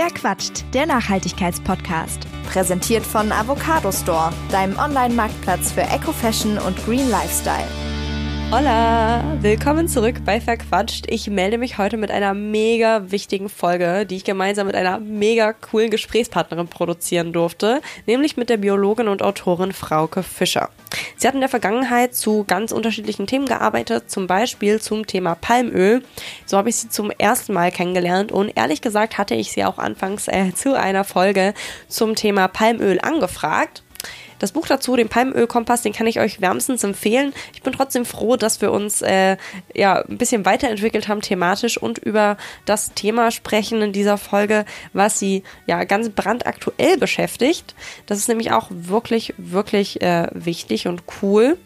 Wer quatscht? Der Nachhaltigkeitspodcast. Präsentiert von Avocado Store, deinem Online-Marktplatz für Eco-Fashion und Green Lifestyle. Hola, willkommen zurück bei Verquatscht. Ich melde mich heute mit einer mega wichtigen Folge, die ich gemeinsam mit einer mega coolen Gesprächspartnerin produzieren durfte, nämlich mit der Biologin und Autorin Frauke Fischer. Sie hat in der Vergangenheit zu ganz unterschiedlichen Themen gearbeitet, zum Beispiel zum Thema Palmöl. So habe ich sie zum ersten Mal kennengelernt und ehrlich gesagt hatte ich sie auch anfangs äh, zu einer Folge zum Thema Palmöl angefragt. Das Buch dazu, den Palmölkompass, den kann ich euch wärmstens empfehlen. Ich bin trotzdem froh, dass wir uns äh, ja ein bisschen weiterentwickelt haben thematisch und über das Thema sprechen in dieser Folge, was sie ja ganz brandaktuell beschäftigt. Das ist nämlich auch wirklich, wirklich äh, wichtig und cool.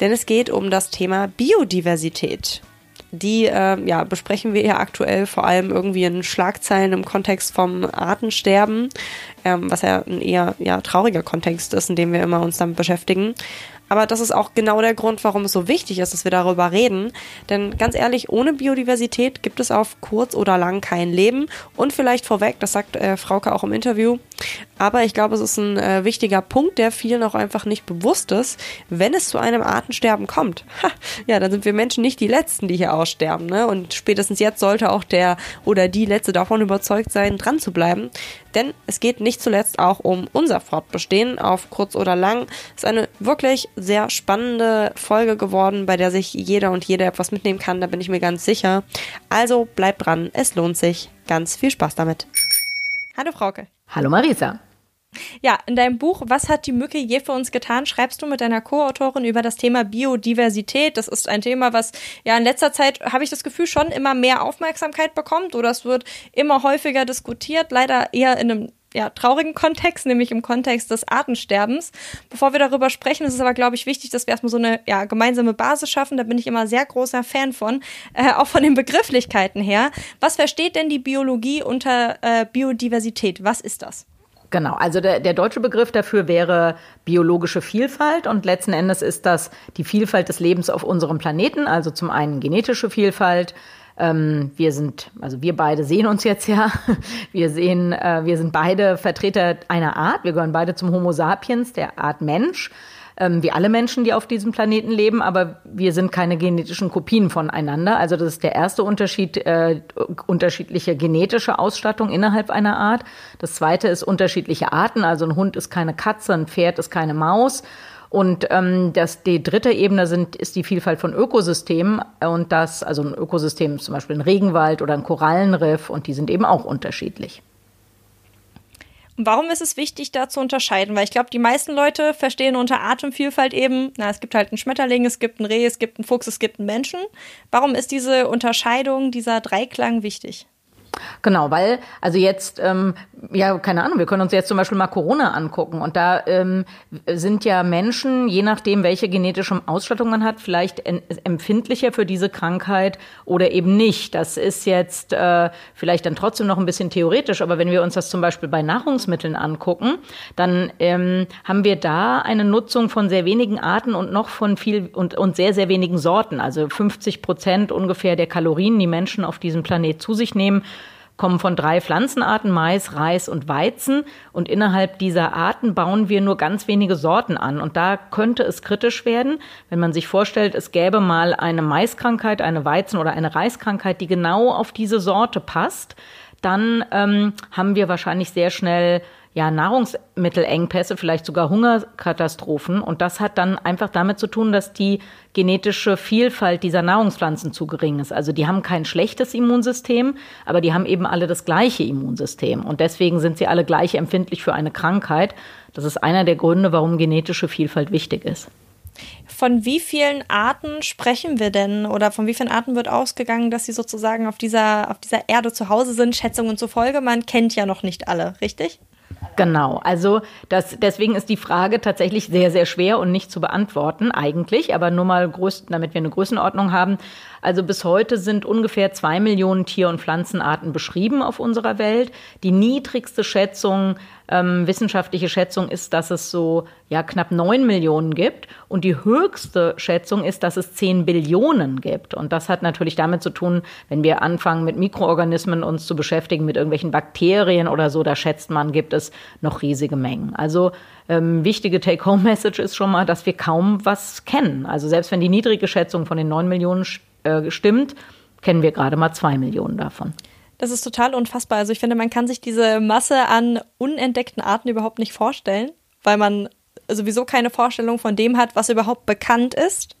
Denn es geht um das Thema Biodiversität. Die äh, ja, besprechen wir ja aktuell vor allem irgendwie in Schlagzeilen im Kontext vom Artensterben, ähm, was ja ein eher ja, trauriger Kontext ist, in dem wir immer uns damit beschäftigen. Aber das ist auch genau der Grund, warum es so wichtig ist, dass wir darüber reden. Denn ganz ehrlich, ohne Biodiversität gibt es auf kurz oder lang kein Leben. Und vielleicht vorweg, das sagt äh, Frauke auch im Interview, aber ich glaube, es ist ein äh, wichtiger Punkt, der vielen auch einfach nicht bewusst ist. Wenn es zu einem Artensterben kommt, ha, ja, dann sind wir Menschen nicht die Letzten, die hier aussterben. Ne? Und spätestens jetzt sollte auch der oder die Letzte davon überzeugt sein, dran zu bleiben. Denn es geht nicht zuletzt auch um unser Fortbestehen auf kurz oder lang. Es ist eine wirklich sehr spannende Folge geworden, bei der sich jeder und jede etwas mitnehmen kann, da bin ich mir ganz sicher. Also bleibt dran, es lohnt sich. Ganz viel Spaß damit. Hallo Frauke. Hallo Marisa. Ja, in deinem Buch Was hat die Mücke je für uns getan, schreibst du mit deiner Co-Autorin über das Thema Biodiversität. Das ist ein Thema, was ja in letzter Zeit, habe ich das Gefühl, schon immer mehr Aufmerksamkeit bekommt oder es wird immer häufiger diskutiert, leider eher in einem ja, traurigen Kontext, nämlich im Kontext des Artensterbens. Bevor wir darüber sprechen, ist es aber, glaube ich, wichtig, dass wir erstmal so eine ja, gemeinsame Basis schaffen. Da bin ich immer sehr großer Fan von, äh, auch von den Begrifflichkeiten her. Was versteht denn die Biologie unter äh, Biodiversität? Was ist das? Genau, also der, der deutsche Begriff dafür wäre biologische Vielfalt und letzten Endes ist das die Vielfalt des Lebens auf unserem Planeten, also zum einen genetische Vielfalt. Ähm, wir sind, also wir beide sehen uns jetzt ja. Wir sehen, äh, wir sind beide Vertreter einer Art. Wir gehören beide zum Homo sapiens, der Art Mensch ähm, wie alle Menschen, die auf diesem Planeten leben, aber wir sind keine genetischen Kopien voneinander. Also das ist der erste Unterschied, äh, unterschiedliche genetische Ausstattung innerhalb einer Art. Das zweite ist unterschiedliche Arten. Also ein Hund ist keine Katze, ein Pferd ist keine Maus. Und ähm, das, die dritte Ebene sind, ist die Vielfalt von Ökosystemen. Und das, also ein Ökosystem, zum Beispiel ein Regenwald oder ein Korallenriff, und die sind eben auch unterschiedlich. Warum ist es wichtig, da zu unterscheiden? Weil ich glaube, die meisten Leute verstehen unter Atemvielfalt eben, na, es gibt halt einen Schmetterling, es gibt einen Reh, es gibt einen Fuchs, es gibt einen Menschen. Warum ist diese Unterscheidung, dieser Dreiklang wichtig? Genau, weil, also jetzt, ähm, ja, keine Ahnung, wir können uns jetzt zum Beispiel mal Corona angucken und da ähm, sind ja Menschen, je nachdem, welche genetische Ausstattung man hat, vielleicht empfindlicher für diese Krankheit oder eben nicht. Das ist jetzt äh, vielleicht dann trotzdem noch ein bisschen theoretisch, aber wenn wir uns das zum Beispiel bei Nahrungsmitteln angucken, dann ähm, haben wir da eine Nutzung von sehr wenigen Arten und noch von viel und, und sehr, sehr wenigen Sorten. Also 50 Prozent ungefähr der Kalorien, die Menschen auf diesem Planet zu sich nehmen, kommen von drei Pflanzenarten, Mais, Reis und Weizen. Und innerhalb dieser Arten bauen wir nur ganz wenige Sorten an. Und da könnte es kritisch werden, wenn man sich vorstellt, es gäbe mal eine Maiskrankheit, eine Weizen- oder eine Reiskrankheit, die genau auf diese Sorte passt. Dann ähm, haben wir wahrscheinlich sehr schnell ja, Nahrungsmittelengpässe, vielleicht sogar Hungerkatastrophen. Und das hat dann einfach damit zu tun, dass die genetische Vielfalt dieser Nahrungspflanzen zu gering ist. Also die haben kein schlechtes Immunsystem, aber die haben eben alle das gleiche Immunsystem. Und deswegen sind sie alle gleich empfindlich für eine Krankheit. Das ist einer der Gründe, warum genetische Vielfalt wichtig ist. Von wie vielen Arten sprechen wir denn oder von wie vielen Arten wird ausgegangen, dass sie sozusagen auf dieser, auf dieser Erde zu Hause sind? Schätzungen zufolge, man kennt ja noch nicht alle, richtig? Genau, also das, deswegen ist die Frage tatsächlich sehr, sehr schwer und nicht zu beantworten eigentlich, aber nur mal, größ, damit wir eine Größenordnung haben. Also bis heute sind ungefähr zwei Millionen Tier- und Pflanzenarten beschrieben auf unserer Welt. Die niedrigste Schätzung ähm, wissenschaftliche Schätzung ist, dass es so ja knapp neun Millionen gibt und die höchste Schätzung ist, dass es zehn Billionen gibt. Und das hat natürlich damit zu tun, wenn wir anfangen mit Mikroorganismen uns zu beschäftigen, mit irgendwelchen Bakterien oder so, da schätzt man, gibt es noch riesige Mengen. Also ähm, wichtige Take-Home-Message ist schon mal, dass wir kaum was kennen. Also selbst wenn die niedrige Schätzung von den neun Millionen äh, stimmt, kennen wir gerade mal zwei Millionen davon. Das ist total unfassbar. Also ich finde, man kann sich diese Masse an unentdeckten Arten überhaupt nicht vorstellen, weil man sowieso keine Vorstellung von dem hat, was überhaupt bekannt ist.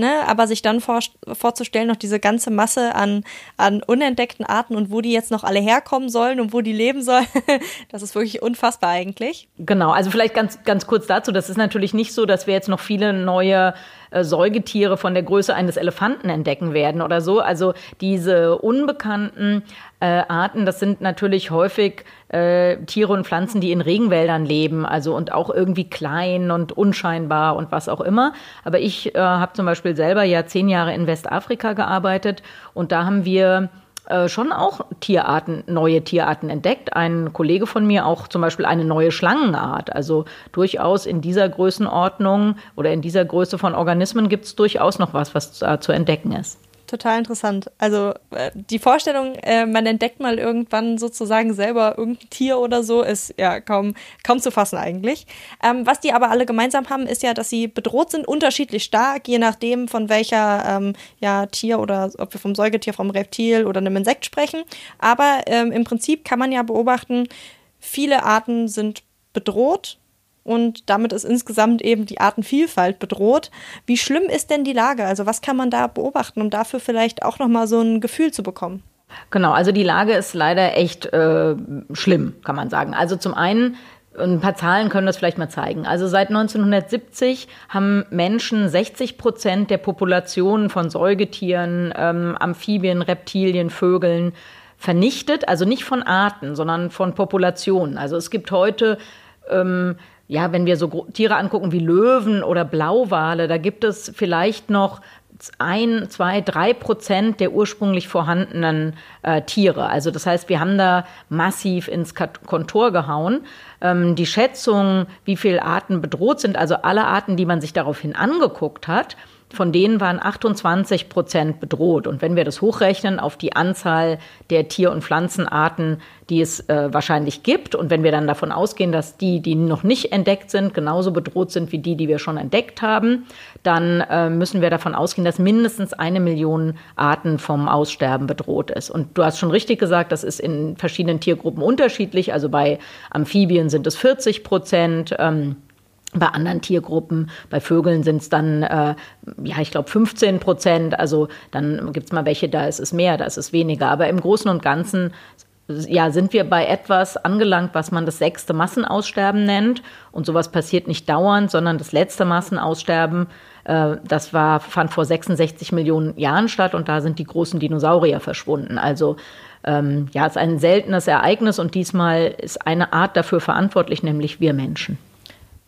Ne? Aber sich dann vor, vorzustellen, noch diese ganze Masse an, an unentdeckten Arten und wo die jetzt noch alle herkommen sollen und wo die leben sollen, das ist wirklich unfassbar eigentlich. Genau, also vielleicht ganz, ganz kurz dazu. Das ist natürlich nicht so, dass wir jetzt noch viele neue äh, Säugetiere von der Größe eines Elefanten entdecken werden oder so. Also diese unbekannten äh, Arten, das sind natürlich häufig äh, Tiere und Pflanzen, die in Regenwäldern leben, also und auch irgendwie klein und unscheinbar und was auch immer. Aber ich äh, habe zum Beispiel selber ja zehn Jahre in Westafrika gearbeitet und da haben wir äh, schon auch Tierarten, neue Tierarten entdeckt. Ein Kollege von mir auch zum Beispiel eine neue Schlangenart. Also durchaus in dieser Größenordnung oder in dieser Größe von Organismen gibt es durchaus noch was, was zu entdecken ist total interessant. Also äh, die Vorstellung, äh, man entdeckt mal irgendwann sozusagen selber irgendein Tier oder so, ist ja kaum, kaum zu fassen eigentlich. Ähm, was die aber alle gemeinsam haben, ist ja, dass sie bedroht sind, unterschiedlich stark, je nachdem von welcher ähm, ja, Tier oder ob wir vom Säugetier, vom Reptil oder einem Insekt sprechen. Aber ähm, im Prinzip kann man ja beobachten, viele Arten sind bedroht und damit ist insgesamt eben die Artenvielfalt bedroht. Wie schlimm ist denn die Lage? Also was kann man da beobachten, um dafür vielleicht auch noch mal so ein Gefühl zu bekommen? Genau, also die Lage ist leider echt äh, schlimm, kann man sagen. Also zum einen ein paar Zahlen können das vielleicht mal zeigen. Also seit 1970 haben Menschen 60 Prozent der Populationen von Säugetieren, ähm, Amphibien, Reptilien, Vögeln vernichtet. Also nicht von Arten, sondern von Populationen. Also es gibt heute ähm, ja, wenn wir so Tiere angucken wie Löwen oder Blauwale, da gibt es vielleicht noch ein, zwei, drei Prozent der ursprünglich vorhandenen äh, Tiere. Also das heißt, wir haben da massiv ins Kontor gehauen. Ähm, die Schätzung, wie viele Arten bedroht sind, also alle Arten, die man sich daraufhin angeguckt hat, von denen waren 28 Prozent bedroht. Und wenn wir das hochrechnen auf die Anzahl der Tier- und Pflanzenarten, die es äh, wahrscheinlich gibt, und wenn wir dann davon ausgehen, dass die, die noch nicht entdeckt sind, genauso bedroht sind wie die, die wir schon entdeckt haben, dann äh, müssen wir davon ausgehen, dass mindestens eine Million Arten vom Aussterben bedroht ist. Und du hast schon richtig gesagt, das ist in verschiedenen Tiergruppen unterschiedlich. Also bei Amphibien sind es 40 Prozent. Ähm, bei anderen Tiergruppen, bei Vögeln sind es dann, äh, ja, ich glaube 15 Prozent. Also dann gibt es mal welche, da ist es mehr, da ist es weniger. Aber im Großen und Ganzen ja, sind wir bei etwas angelangt, was man das sechste Massenaussterben nennt. Und sowas passiert nicht dauernd, sondern das letzte Massenaussterben, äh, das war, fand vor 66 Millionen Jahren statt und da sind die großen Dinosaurier verschwunden. Also ähm, ja, es ist ein seltenes Ereignis und diesmal ist eine Art dafür verantwortlich, nämlich wir Menschen.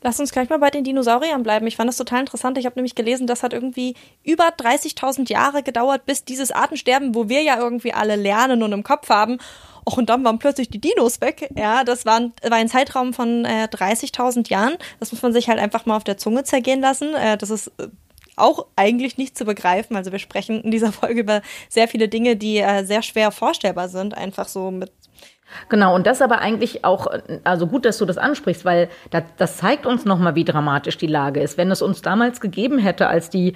Lass uns gleich mal bei den Dinosauriern bleiben. Ich fand das total interessant. Ich habe nämlich gelesen, das hat irgendwie über 30.000 Jahre gedauert, bis dieses Artensterben, wo wir ja irgendwie alle lernen und im Kopf haben. Och, und dann waren plötzlich die Dinos weg. Ja, das waren, war ein Zeitraum von äh, 30.000 Jahren. Das muss man sich halt einfach mal auf der Zunge zergehen lassen. Äh, das ist äh, auch eigentlich nicht zu begreifen. Also wir sprechen in dieser Folge über sehr viele Dinge, die äh, sehr schwer vorstellbar sind, einfach so mit Genau, und das aber eigentlich auch, also gut, dass du das ansprichst, weil das, das zeigt uns nochmal, wie dramatisch die Lage ist. Wenn es uns damals gegeben hätte, als die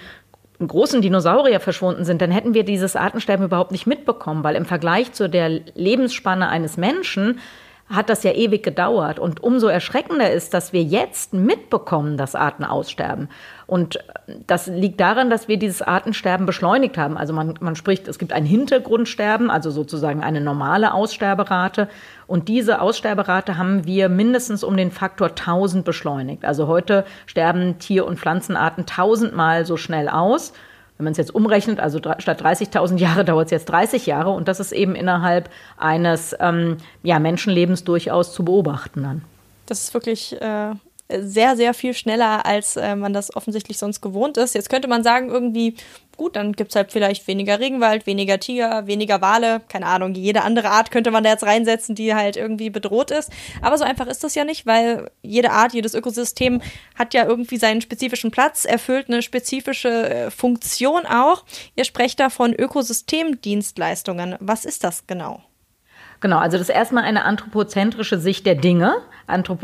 großen Dinosaurier verschwunden sind, dann hätten wir dieses Artensterben überhaupt nicht mitbekommen, weil im Vergleich zu der Lebensspanne eines Menschen hat das ja ewig gedauert. Und umso erschreckender ist, dass wir jetzt mitbekommen, dass Arten aussterben. Und das liegt daran, dass wir dieses Artensterben beschleunigt haben. Also man, man spricht, es gibt ein Hintergrundsterben, also sozusagen eine normale Aussterberate. Und diese Aussterberate haben wir mindestens um den Faktor 1000 beschleunigt. Also heute sterben Tier- und Pflanzenarten tausendmal so schnell aus. Wenn man es jetzt umrechnet, also statt 30.000 Jahre dauert es jetzt 30 Jahre. Und das ist eben innerhalb eines ähm, ja, Menschenlebens durchaus zu beobachten dann. Das ist wirklich äh, sehr, sehr viel schneller, als äh, man das offensichtlich sonst gewohnt ist. Jetzt könnte man sagen, irgendwie, gut, dann gibt es halt vielleicht weniger Regenwald, weniger Tiger, weniger Wale, keine Ahnung, jede andere Art könnte man da jetzt reinsetzen, die halt irgendwie bedroht ist. Aber so einfach ist das ja nicht, weil jede Art, jedes Ökosystem hat ja irgendwie seinen spezifischen Platz, erfüllt eine spezifische äh, Funktion auch. Ihr sprecht da von Ökosystemdienstleistungen. Was ist das genau? Genau, also das ist erstmal eine anthropozentrische Sicht der Dinge.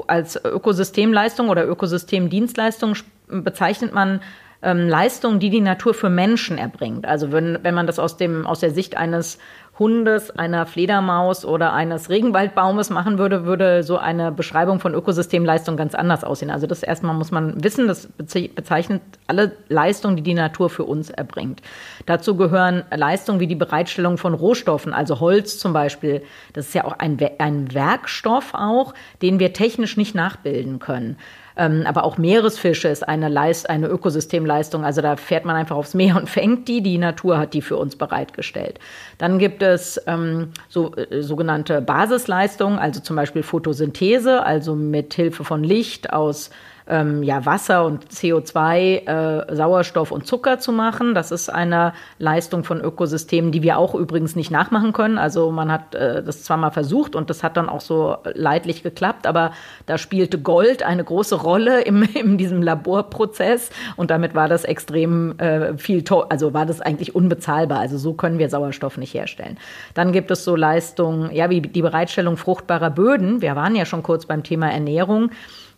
als Ökosystemleistung oder Ökosystemdienstleistung bezeichnet man ähm, Leistungen, die die Natur für Menschen erbringt. Also wenn, wenn man das aus, dem, aus der Sicht eines Hundes, einer Fledermaus oder eines Regenwaldbaumes machen würde, würde so eine Beschreibung von Ökosystemleistung ganz anders aussehen. Also das erstmal muss man wissen, das bezeichnet alle Leistungen, die die Natur für uns erbringt. Dazu gehören Leistungen wie die Bereitstellung von Rohstoffen, also Holz zum Beispiel. Das ist ja auch ein, ein Werkstoff auch, den wir technisch nicht nachbilden können. Ähm, aber auch Meeresfische ist eine, Leist eine Ökosystemleistung. Also da fährt man einfach aufs Meer und fängt die. Die Natur hat die für uns bereitgestellt. Dann gibt es ähm, so, äh, sogenannte Basisleistungen, also zum Beispiel Photosynthese, also mit Hilfe von Licht aus ähm, ja, Wasser und CO2, äh, Sauerstoff und Zucker zu machen. Das ist eine Leistung von Ökosystemen, die wir auch übrigens nicht nachmachen können. Also man hat äh, das zwar mal versucht und das hat dann auch so leidlich geklappt, aber da spielte Gold eine große Rolle im, in diesem Laborprozess und damit war das extrem äh, viel, also war das eigentlich unbezahlbar. Also so können wir Sauerstoff nicht herstellen. Dann gibt es so Leistungen, ja, wie die Bereitstellung fruchtbarer Böden. Wir waren ja schon kurz beim Thema Ernährung.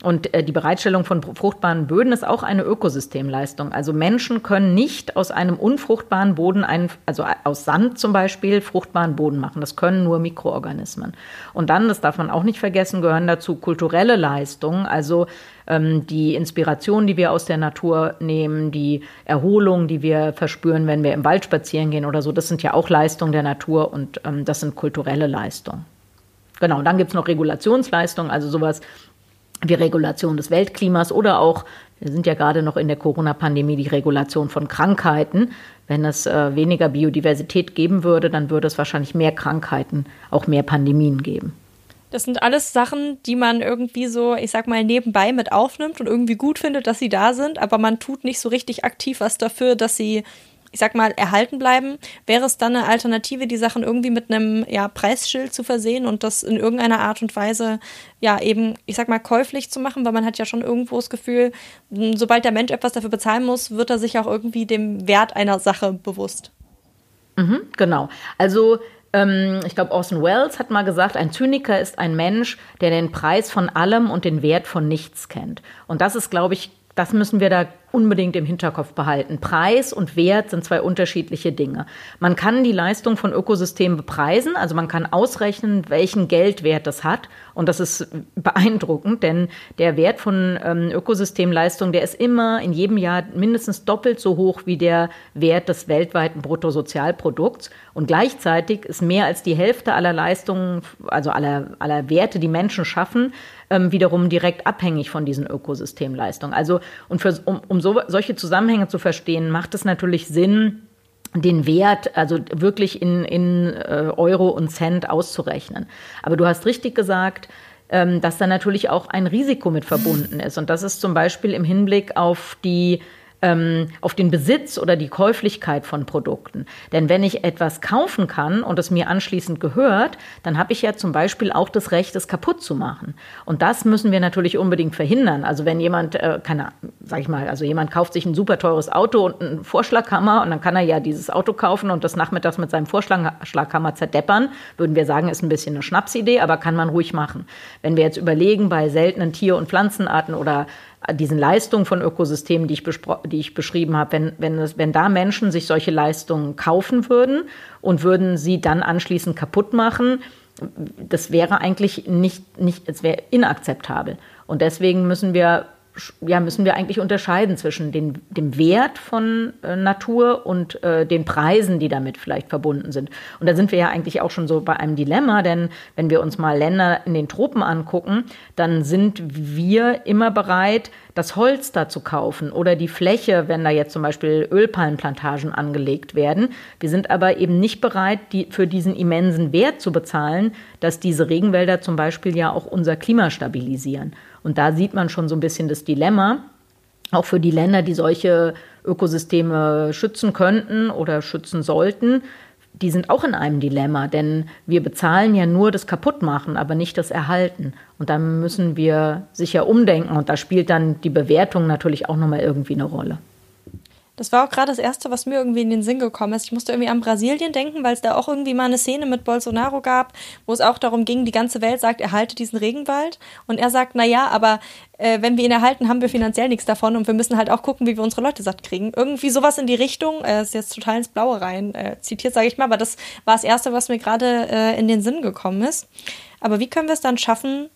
Und äh, die Bereitstellung von fruchtbaren Böden ist auch eine Ökosystemleistung. Also Menschen können nicht aus einem unfruchtbaren Boden, einen, also aus Sand zum Beispiel, fruchtbaren Boden machen. Das können nur Mikroorganismen. Und dann, das darf man auch nicht vergessen, gehören dazu kulturelle Leistungen, also ähm, die Inspiration, die wir aus der Natur nehmen, die Erholung, die wir verspüren, wenn wir im Wald spazieren gehen oder so. Das sind ja auch Leistungen der Natur und ähm, das sind kulturelle Leistungen. Genau, und dann gibt es noch Regulationsleistungen, also sowas die Regulation des Weltklimas oder auch, wir sind ja gerade noch in der Corona-Pandemie, die Regulation von Krankheiten. Wenn es äh, weniger Biodiversität geben würde, dann würde es wahrscheinlich mehr Krankheiten, auch mehr Pandemien geben. Das sind alles Sachen, die man irgendwie so, ich sag mal, nebenbei mit aufnimmt und irgendwie gut findet, dass sie da sind, aber man tut nicht so richtig aktiv was dafür, dass sie ich sag mal, erhalten bleiben, wäre es dann eine Alternative, die Sachen irgendwie mit einem ja, Preisschild zu versehen und das in irgendeiner Art und Weise ja eben, ich sag mal, käuflich zu machen, weil man hat ja schon irgendwo das Gefühl, sobald der Mensch etwas dafür bezahlen muss, wird er sich auch irgendwie dem Wert einer Sache bewusst. Mhm, genau. Also ähm, ich glaube, Orson Welles hat mal gesagt, ein Zyniker ist ein Mensch, der den Preis von allem und den Wert von nichts kennt. Und das ist, glaube ich, das müssen wir da unbedingt im Hinterkopf behalten. Preis und Wert sind zwei unterschiedliche Dinge. Man kann die Leistung von Ökosystemen bepreisen, also man kann ausrechnen, welchen Geldwert das hat. Und das ist beeindruckend, denn der Wert von ähm, Ökosystemleistung, der ist immer in jedem Jahr mindestens doppelt so hoch wie der Wert des weltweiten Bruttosozialprodukts. Und gleichzeitig ist mehr als die Hälfte aller Leistungen, also aller, aller Werte, die Menschen schaffen, ähm, wiederum direkt abhängig von diesen Ökosystemleistungen. Also, und für, um, um so, solche Zusammenhänge zu verstehen, macht es natürlich Sinn, den Wert, also wirklich in, in äh, Euro und Cent auszurechnen. Aber du hast richtig gesagt, ähm, dass da natürlich auch ein Risiko mit verbunden ist. Und das ist zum Beispiel im Hinblick auf die ähm, auf den Besitz oder die Käuflichkeit von Produkten. Denn wenn ich etwas kaufen kann und es mir anschließend gehört, dann habe ich ja zum Beispiel auch das Recht, es kaputt zu machen. Und das müssen wir natürlich unbedingt verhindern. Also wenn jemand, äh, keine, sag ich mal, also jemand kauft sich ein super teures Auto und einen Vorschlaghammer und dann kann er ja dieses Auto kaufen und das nachmittags mit seinem Vorschlaghammer zerdeppern, würden wir sagen, ist ein bisschen eine Schnapsidee, aber kann man ruhig machen. Wenn wir jetzt überlegen, bei seltenen Tier- und Pflanzenarten oder diesen Leistungen von Ökosystemen, die ich, die ich beschrieben habe, wenn, wenn, es, wenn da Menschen sich solche Leistungen kaufen würden und würden sie dann anschließend kaputt machen, das wäre eigentlich nicht, nicht es wäre inakzeptabel. Und deswegen müssen wir ja, müssen wir eigentlich unterscheiden zwischen den, dem Wert von äh, Natur und äh, den Preisen, die damit vielleicht verbunden sind. Und da sind wir ja eigentlich auch schon so bei einem Dilemma, denn wenn wir uns mal Länder in den Tropen angucken, dann sind wir immer bereit, das Holz da zu kaufen oder die Fläche, wenn da jetzt zum Beispiel Ölpalmenplantagen angelegt werden. Wir sind aber eben nicht bereit, die, für diesen immensen Wert zu bezahlen, dass diese Regenwälder zum Beispiel ja auch unser Klima stabilisieren. Und da sieht man schon so ein bisschen das Dilemma, auch für die Länder, die solche Ökosysteme schützen könnten oder schützen sollten, die sind auch in einem Dilemma, denn wir bezahlen ja nur das Kaputtmachen, aber nicht das Erhalten. Und da müssen wir sicher umdenken und da spielt dann die Bewertung natürlich auch nochmal irgendwie eine Rolle. Das war auch gerade das Erste, was mir irgendwie in den Sinn gekommen ist. Ich musste irgendwie an Brasilien denken, weil es da auch irgendwie mal eine Szene mit Bolsonaro gab, wo es auch darum ging, die ganze Welt sagt, erhalte diesen Regenwald. Und er sagt, na ja, aber äh, wenn wir ihn erhalten, haben wir finanziell nichts davon und wir müssen halt auch gucken, wie wir unsere Leute satt kriegen. Irgendwie sowas in die Richtung, äh, ist jetzt total ins Blaue rein äh, zitiert, sage ich mal, aber das war das Erste, was mir gerade äh, in den Sinn gekommen ist. Aber wie können wir es dann schaffen,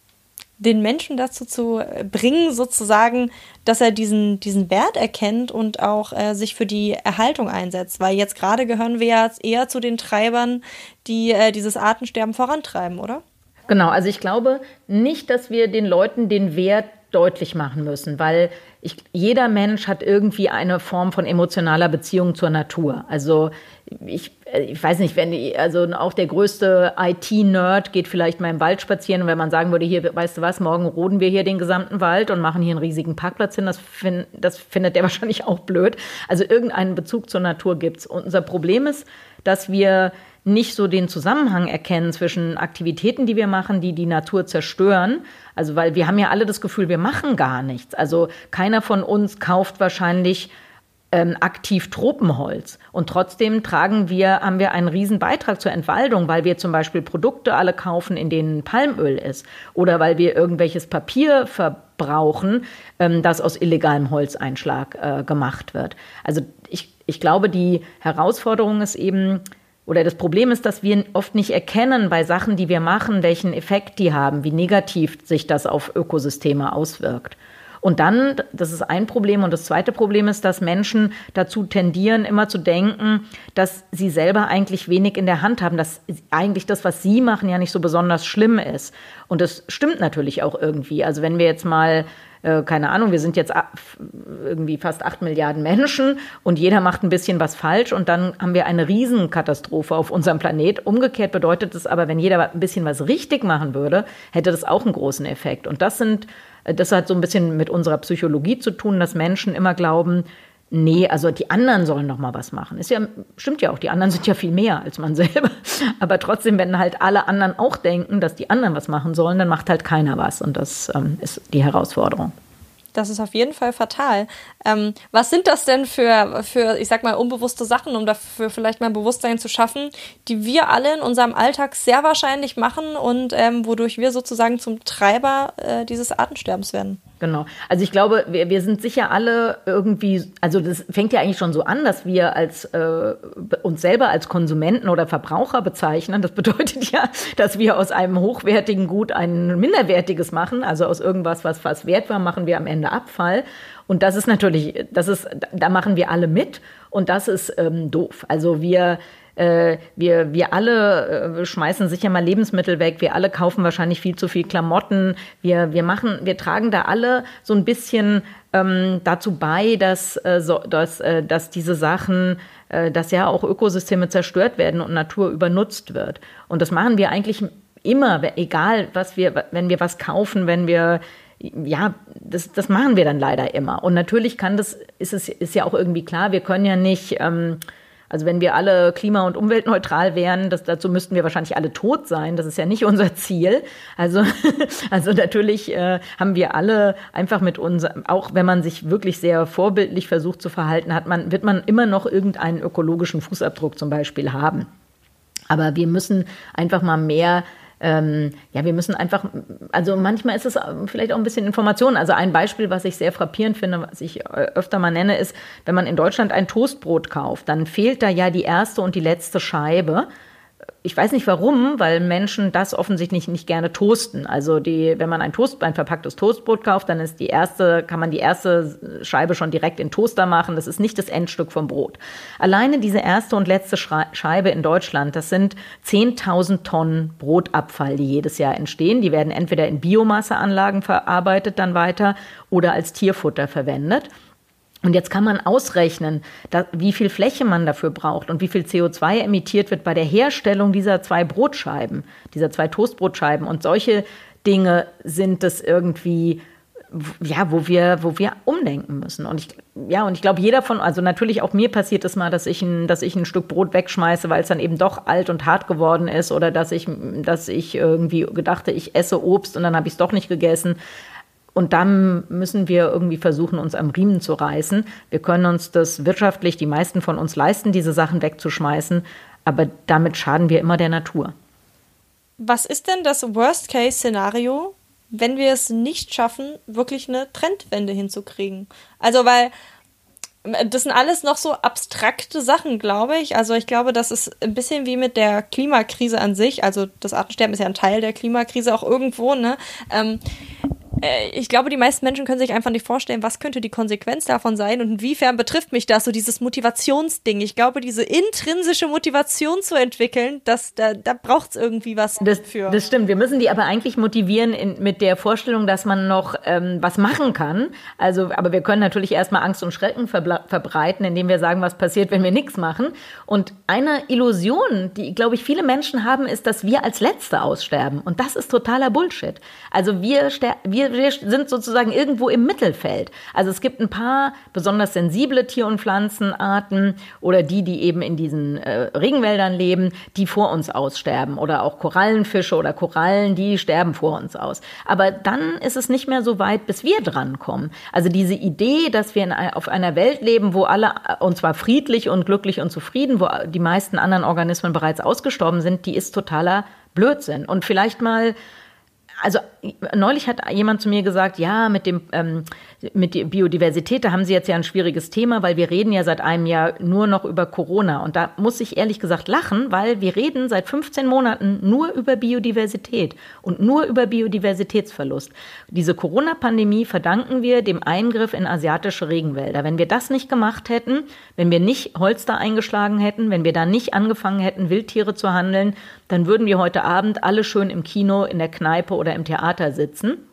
den Menschen dazu zu bringen, sozusagen, dass er diesen, diesen Wert erkennt und auch äh, sich für die Erhaltung einsetzt. Weil jetzt gerade gehören wir ja eher zu den Treibern, die äh, dieses Artensterben vorantreiben, oder? Genau, also ich glaube nicht, dass wir den Leuten den Wert deutlich machen müssen, weil ich, jeder Mensch hat irgendwie eine Form von emotionaler Beziehung zur Natur. Also ich, ich weiß nicht, wenn die, also auch der größte IT-Nerd geht vielleicht mal im Wald spazieren und wenn man sagen würde, hier, weißt du was, morgen roden wir hier den gesamten Wald und machen hier einen riesigen Parkplatz hin, das, find, das findet der wahrscheinlich auch blöd. Also irgendeinen Bezug zur Natur gibt's. Und unser Problem ist, dass wir nicht so den Zusammenhang erkennen zwischen Aktivitäten, die wir machen, die die Natur zerstören. Also, weil wir haben ja alle das Gefühl, wir machen gar nichts. Also, keiner von uns kauft wahrscheinlich ähm, aktiv Tropenholz. Und trotzdem tragen wir, haben wir einen riesen Beitrag zur Entwaldung, weil wir zum Beispiel Produkte alle kaufen, in denen Palmöl ist. Oder weil wir irgendwelches Papier verbrauchen, ähm, das aus illegalem Holzeinschlag äh, gemacht wird. Also ich, ich glaube, die Herausforderung ist eben, oder das Problem ist, dass wir oft nicht erkennen bei Sachen, die wir machen, welchen Effekt die haben, wie negativ sich das auf Ökosysteme auswirkt. Und dann, das ist ein Problem. Und das zweite Problem ist, dass Menschen dazu tendieren, immer zu denken, dass sie selber eigentlich wenig in der Hand haben, dass eigentlich das, was sie machen, ja nicht so besonders schlimm ist. Und das stimmt natürlich auch irgendwie. Also wenn wir jetzt mal äh, keine Ahnung, wir sind jetzt irgendwie fast acht Milliarden Menschen und jeder macht ein bisschen was falsch und dann haben wir eine Riesenkatastrophe auf unserem Planet. Umgekehrt bedeutet es aber, wenn jeder ein bisschen was richtig machen würde, hätte das auch einen großen Effekt. Und das sind, äh, das hat so ein bisschen mit unserer Psychologie zu tun, dass Menschen immer glauben, Nee, also die anderen sollen noch mal was machen. Ist ja, stimmt ja auch, die anderen sind ja viel mehr als man selber. Aber trotzdem, wenn halt alle anderen auch denken, dass die anderen was machen sollen, dann macht halt keiner was. Und das ähm, ist die Herausforderung. Das ist auf jeden Fall fatal. Ähm, was sind das denn für, für, ich sag mal, unbewusste Sachen, um dafür vielleicht mal Bewusstsein zu schaffen, die wir alle in unserem Alltag sehr wahrscheinlich machen und ähm, wodurch wir sozusagen zum Treiber äh, dieses Artensterbens werden? Genau. Also ich glaube, wir, wir sind sicher alle irgendwie, also das fängt ja eigentlich schon so an, dass wir als äh, uns selber als Konsumenten oder Verbraucher bezeichnen. Das bedeutet ja, dass wir aus einem hochwertigen Gut ein minderwertiges machen. Also aus irgendwas, was fast wert war, machen wir am Ende Abfall. Und das ist natürlich, das ist, da machen wir alle mit und das ist ähm, doof. Also wir äh, wir, wir alle äh, schmeißen sicher mal Lebensmittel weg, wir alle kaufen wahrscheinlich viel zu viel Klamotten, wir, wir machen, wir tragen da alle so ein bisschen ähm, dazu bei, dass, äh, so, dass, äh, dass diese Sachen, äh, dass ja auch Ökosysteme zerstört werden und Natur übernutzt wird. Und das machen wir eigentlich immer, egal was wir, wenn wir was kaufen, wenn wir ja, das, das machen wir dann leider immer. Und natürlich kann das, ist es ist ja auch irgendwie klar, wir können ja nicht ähm, also wenn wir alle klima- und umweltneutral wären, das, dazu müssten wir wahrscheinlich alle tot sein. Das ist ja nicht unser Ziel. Also, also natürlich äh, haben wir alle einfach mit uns, auch wenn man sich wirklich sehr vorbildlich versucht zu verhalten, hat man, wird man immer noch irgendeinen ökologischen Fußabdruck zum Beispiel haben. Aber wir müssen einfach mal mehr ähm, ja, wir müssen einfach, also manchmal ist es vielleicht auch ein bisschen Information. Also ein Beispiel, was ich sehr frappierend finde, was ich äh, öfter mal nenne, ist, wenn man in Deutschland ein Toastbrot kauft, dann fehlt da ja die erste und die letzte Scheibe ich weiß nicht warum, weil Menschen das offensichtlich nicht gerne toasten. Also die, wenn man ein Toast, ein verpacktes Toastbrot kauft, dann ist die erste, kann man die erste Scheibe schon direkt in Toaster machen. Das ist nicht das Endstück vom Brot. Alleine diese erste und letzte Scheibe in Deutschland, das sind 10.000 Tonnen Brotabfall, die jedes Jahr entstehen. Die werden entweder in Biomasseanlagen verarbeitet dann weiter oder als Tierfutter verwendet. Und jetzt kann man ausrechnen, da, wie viel Fläche man dafür braucht und wie viel CO2 emittiert wird bei der Herstellung dieser zwei Brotscheiben, dieser zwei Toastbrotscheiben. Und solche Dinge sind es irgendwie, ja, wo wir, wo wir umdenken müssen. Und ich, ja, und ich glaube, jeder von, also natürlich auch mir passiert es mal, dass ich ein, dass ich ein Stück Brot wegschmeiße, weil es dann eben doch alt und hart geworden ist oder dass ich, dass ich irgendwie gedachte, ich esse Obst und dann habe ich es doch nicht gegessen. Und dann müssen wir irgendwie versuchen, uns am Riemen zu reißen. Wir können uns das wirtschaftlich, die meisten von uns leisten, diese Sachen wegzuschmeißen, aber damit schaden wir immer der Natur. Was ist denn das Worst-Case-Szenario, wenn wir es nicht schaffen, wirklich eine Trendwende hinzukriegen? Also, weil das sind alles noch so abstrakte Sachen, glaube ich. Also ich glaube, das ist ein bisschen wie mit der Klimakrise an sich. Also das Artensterben ist ja ein Teil der Klimakrise auch irgendwo, ne? Ähm, äh, ich glaube, die meisten Menschen können sich einfach nicht vorstellen, was könnte die Konsequenz davon sein und inwiefern betrifft mich das, so dieses Motivationsding. Ich glaube, diese intrinsische Motivation zu entwickeln, das, da, da braucht es irgendwie was das, für. Das stimmt. Wir müssen die aber eigentlich motivieren in, mit der Vorstellung, dass man noch ähm, was machen kann. Also, aber wir können natürlich erstmal Angst und Schrecken verbreiten, indem wir sagen, was passiert, wenn wir nichts machen. Und eine Illusion, die, glaube ich, viele Menschen haben, ist, dass wir als Letzte aussterben. Und das ist totaler Bullshit. Also wir, wir wir, sind sozusagen irgendwo im Mittelfeld. Also es gibt ein paar besonders sensible Tier- und Pflanzenarten oder die, die eben in diesen äh, Regenwäldern leben, die vor uns aussterben. Oder auch Korallenfische oder Korallen, die sterben vor uns aus. Aber dann ist es nicht mehr so weit, bis wir drankommen. Also diese Idee, dass wir in, auf einer Welt leben, wo alle, und zwar friedlich und glücklich und zufrieden, wo die meisten anderen Organismen bereits ausgestorben sind, die ist totaler Blödsinn. Und vielleicht mal also neulich hat jemand zu mir gesagt, ja, mit dem ähm, mit der Biodiversität, da haben Sie jetzt ja ein schwieriges Thema, weil wir reden ja seit einem Jahr nur noch über Corona. Und da muss ich ehrlich gesagt lachen, weil wir reden seit 15 Monaten nur über Biodiversität und nur über Biodiversitätsverlust. Diese Corona-Pandemie verdanken wir dem Eingriff in asiatische Regenwälder. Wenn wir das nicht gemacht hätten, wenn wir nicht Holster eingeschlagen hätten, wenn wir da nicht angefangen hätten, Wildtiere zu handeln, dann würden wir heute Abend alle schön im Kino, in der Kneipe oder im Theater sitzen.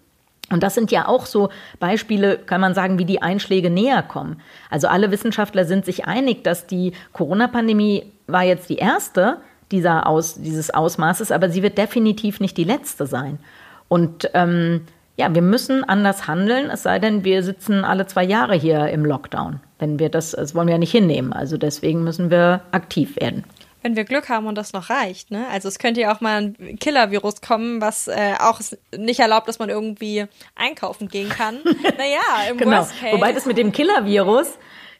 Und das sind ja auch so Beispiele, kann man sagen, wie die Einschläge näher kommen. Also alle Wissenschaftler sind sich einig, dass die Corona-Pandemie war jetzt die erste dieser Aus, dieses Ausmaßes, aber sie wird definitiv nicht die letzte sein. Und ähm, ja, wir müssen anders handeln, es sei denn, wir sitzen alle zwei Jahre hier im Lockdown. Wenn wir das, das wollen wir ja nicht hinnehmen. Also deswegen müssen wir aktiv werden wenn wir Glück haben und das noch reicht. Ne? Also es könnte ja auch mal ein Killer-Virus kommen, was äh, auch nicht erlaubt, dass man irgendwie einkaufen gehen kann. naja, im genau. Worst Case. Wobei das mit dem Killer-Virus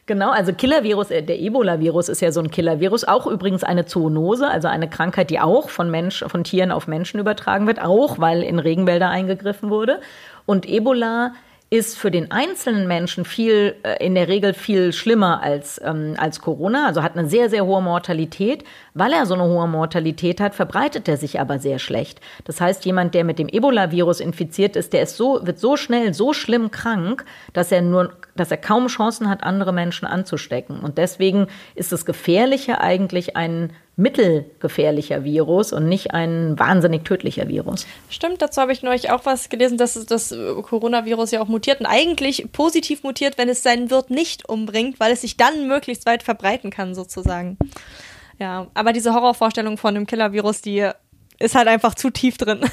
Genau, also Killer-Virus, äh, der Ebola-Virus ist ja so ein Killer-Virus, auch übrigens eine Zoonose, also eine Krankheit, die auch von Mensch, von Tieren auf Menschen übertragen wird, auch weil in Regenwälder eingegriffen wurde. Und Ebola ist für den einzelnen Menschen viel, äh, in der Regel viel schlimmer als, ähm, als Corona, also hat eine sehr, sehr hohe Mortalität. Weil er so eine hohe Mortalität hat, verbreitet er sich aber sehr schlecht. Das heißt, jemand, der mit dem Ebola-Virus infiziert ist, der ist so, wird so schnell, so schlimm krank, dass er nur, dass er kaum Chancen hat, andere Menschen anzustecken. Und deswegen ist es gefährlicher eigentlich ein mittelgefährlicher Virus und nicht ein wahnsinnig tödlicher Virus. Stimmt, dazu habe ich neulich auch was gelesen, dass das Coronavirus ja auch mutiert und eigentlich positiv mutiert, wenn es seinen Wirt nicht umbringt, weil es sich dann möglichst weit verbreiten kann, sozusagen. Ja, aber diese Horrorvorstellung von einem Killer-Virus, die ist halt einfach zu tief drin.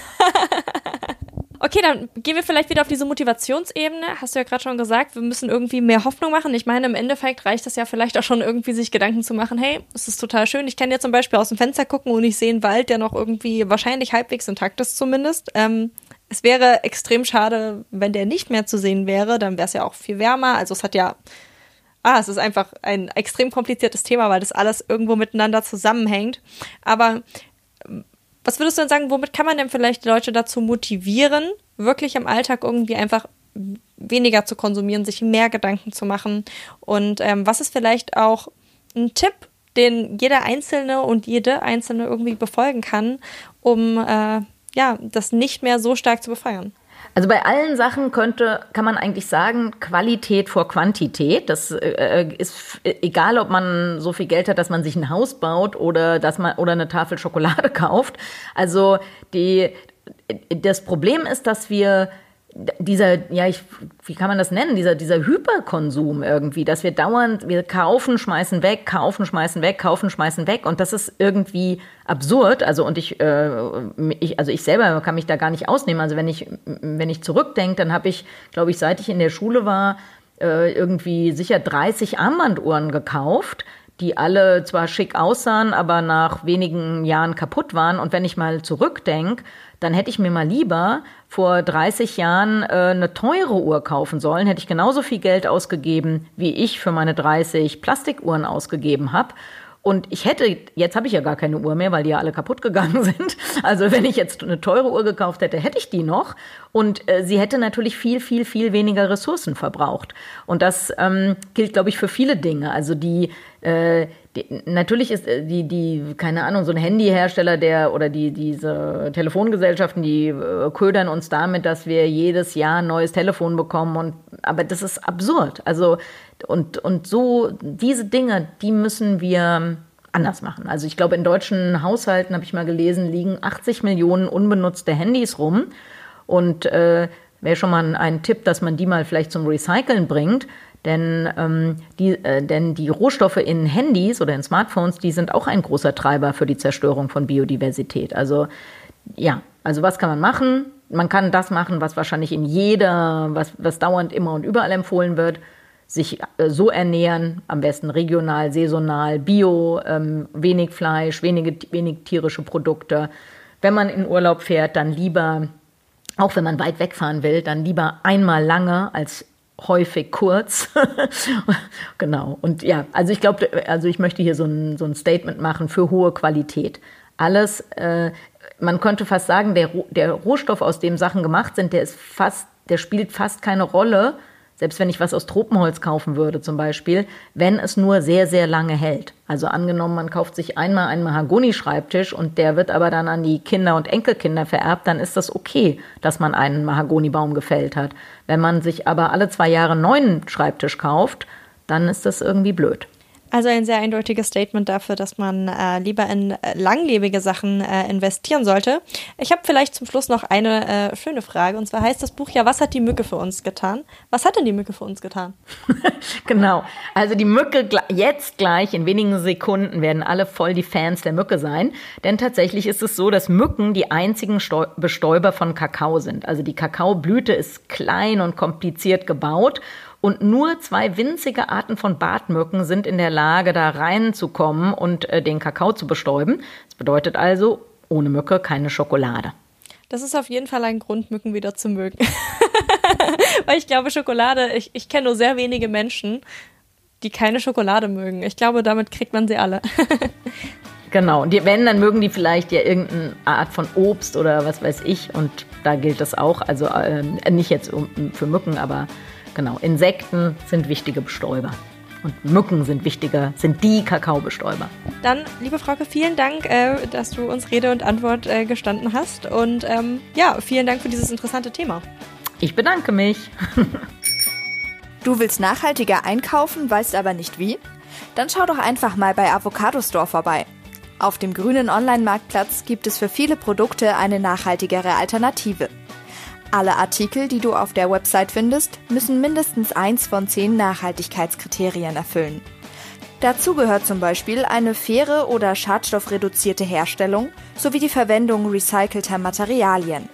Okay, dann gehen wir vielleicht wieder auf diese Motivationsebene. Hast du ja gerade schon gesagt, wir müssen irgendwie mehr Hoffnung machen. Ich meine, im Endeffekt reicht es ja vielleicht auch schon irgendwie, sich Gedanken zu machen, hey, es ist total schön. Ich kann ja zum Beispiel aus dem Fenster gucken und ich sehe einen Wald, der noch irgendwie wahrscheinlich halbwegs intakt ist zumindest. Ähm, es wäre extrem schade, wenn der nicht mehr zu sehen wäre. Dann wäre es ja auch viel wärmer. Also es hat ja ah, es ist einfach ein extrem kompliziertes Thema, weil das alles irgendwo miteinander zusammenhängt. Aber was würdest du denn sagen, womit kann man denn vielleicht Leute dazu motivieren, wirklich im Alltag irgendwie einfach weniger zu konsumieren, sich mehr Gedanken zu machen? Und ähm, was ist vielleicht auch ein Tipp, den jeder Einzelne und jede Einzelne irgendwie befolgen kann, um äh, ja, das nicht mehr so stark zu befeuern. Also bei allen Sachen könnte, kann man eigentlich sagen, Qualität vor Quantität. Das äh, ist egal, ob man so viel Geld hat, dass man sich ein Haus baut oder dass man oder eine Tafel Schokolade kauft. Also die, das Problem ist, dass wir dieser, ja, ich, wie kann man das nennen, dieser, dieser Hyperkonsum irgendwie, dass wir dauernd, wir kaufen, schmeißen weg, kaufen, schmeißen weg, kaufen, schmeißen weg und das ist irgendwie absurd. Also und ich, äh, ich also ich selber kann mich da gar nicht ausnehmen. Also wenn ich, wenn ich zurückdenke, dann habe ich, glaube ich, seit ich in der Schule war, äh, irgendwie sicher 30 Armbanduhren gekauft die alle zwar schick aussahen, aber nach wenigen Jahren kaputt waren. Und wenn ich mal zurückdenke, dann hätte ich mir mal lieber vor 30 Jahren äh, eine teure Uhr kaufen sollen, hätte ich genauso viel Geld ausgegeben, wie ich für meine 30 Plastikuhren ausgegeben habe. Und ich hätte, jetzt habe ich ja gar keine Uhr mehr, weil die ja alle kaputt gegangen sind. Also wenn ich jetzt eine teure Uhr gekauft hätte, hätte ich die noch. Und äh, sie hätte natürlich viel, viel, viel weniger Ressourcen verbraucht. Und das ähm, gilt, glaube ich, für viele Dinge. Also die, äh, die, natürlich ist äh, die, die, keine Ahnung, so ein Handyhersteller, der oder die, diese Telefongesellschaften, die äh, ködern uns damit, dass wir jedes Jahr ein neues Telefon bekommen. Und, aber das ist absurd. Also, und, und so, diese Dinge, die müssen wir anders machen. Also ich glaube, in deutschen Haushalten, habe ich mal gelesen, liegen 80 Millionen unbenutzte Handys rum. Und äh, wäre schon mal ein, ein Tipp, dass man die mal vielleicht zum Recyceln bringt. Denn, ähm, die, äh, denn die Rohstoffe in Handys oder in Smartphones, die sind auch ein großer Treiber für die Zerstörung von Biodiversität. Also ja, also was kann man machen? Man kann das machen, was wahrscheinlich in jeder, was, was dauernd immer und überall empfohlen wird, sich äh, so ernähren, am besten regional, saisonal, bio, ähm, wenig Fleisch, wenige, wenig tierische Produkte. Wenn man in Urlaub fährt, dann lieber, auch wenn man weit wegfahren will, dann lieber einmal lange als häufig kurz. genau. Und ja, also ich glaube, also ich möchte hier so ein, so ein Statement machen für hohe Qualität. Alles, äh, man könnte fast sagen, der, der Rohstoff, aus dem Sachen gemacht sind, der ist fast, der spielt fast keine Rolle, selbst wenn ich was aus Tropenholz kaufen würde zum Beispiel, wenn es nur sehr, sehr lange hält. Also angenommen, man kauft sich einmal einen Mahagoni-Schreibtisch und der wird aber dann an die Kinder und Enkelkinder vererbt, dann ist das okay, dass man einen Mahagonibaum gefällt hat. Wenn man sich aber alle zwei Jahre einen neuen Schreibtisch kauft, dann ist das irgendwie blöd. Also ein sehr eindeutiges Statement dafür, dass man äh, lieber in äh, langlebige Sachen äh, investieren sollte. Ich habe vielleicht zum Schluss noch eine äh, schöne Frage. Und zwar heißt das Buch ja, was hat die Mücke für uns getan? Was hat denn die Mücke für uns getan? genau. Also die Mücke jetzt gleich in wenigen Sekunden werden alle voll die Fans der Mücke sein. Denn tatsächlich ist es so, dass Mücken die einzigen Steu Bestäuber von Kakao sind. Also die Kakaoblüte ist klein und kompliziert gebaut und nur zwei winzige Arten von Bartmücken sind in der Lage, da reinzukommen und äh, den Kakao zu bestäuben. Das bedeutet also, ohne Mücke keine Schokolade. Das ist auf jeden Fall ein Grund, Mücken wieder zu mögen. Weil ich glaube, Schokolade, ich, ich kenne nur sehr wenige Menschen, die keine Schokolade mögen. Ich glaube, damit kriegt man sie alle. genau, und die, wenn, dann mögen die vielleicht ja irgendeine Art von Obst oder was weiß ich. Und da gilt das auch. Also äh, nicht jetzt für Mücken, aber Genau, Insekten sind wichtige Bestäuber. Und Mücken sind wichtiger, sind die Kakaobestäuber. Dann, liebe Frauke, vielen Dank, äh, dass du uns Rede und Antwort äh, gestanden hast. Und ähm, ja, vielen Dank für dieses interessante Thema. Ich bedanke mich. du willst nachhaltiger einkaufen, weißt aber nicht wie? Dann schau doch einfach mal bei Avocado Store vorbei. Auf dem grünen Online-Marktplatz gibt es für viele Produkte eine nachhaltigere Alternative. Alle Artikel, die du auf der Website findest, müssen mindestens eins von zehn Nachhaltigkeitskriterien erfüllen. Dazu gehört zum Beispiel eine faire oder schadstoffreduzierte Herstellung sowie die Verwendung recycelter Materialien.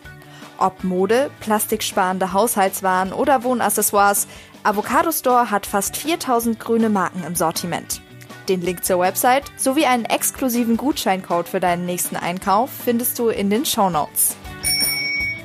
Ob Mode, plastiksparende Haushaltswaren oder Wohnaccessoires, Avocado Store hat fast 4000 grüne Marken im Sortiment. Den Link zur Website sowie einen exklusiven Gutscheincode für deinen nächsten Einkauf findest du in den Show Notes.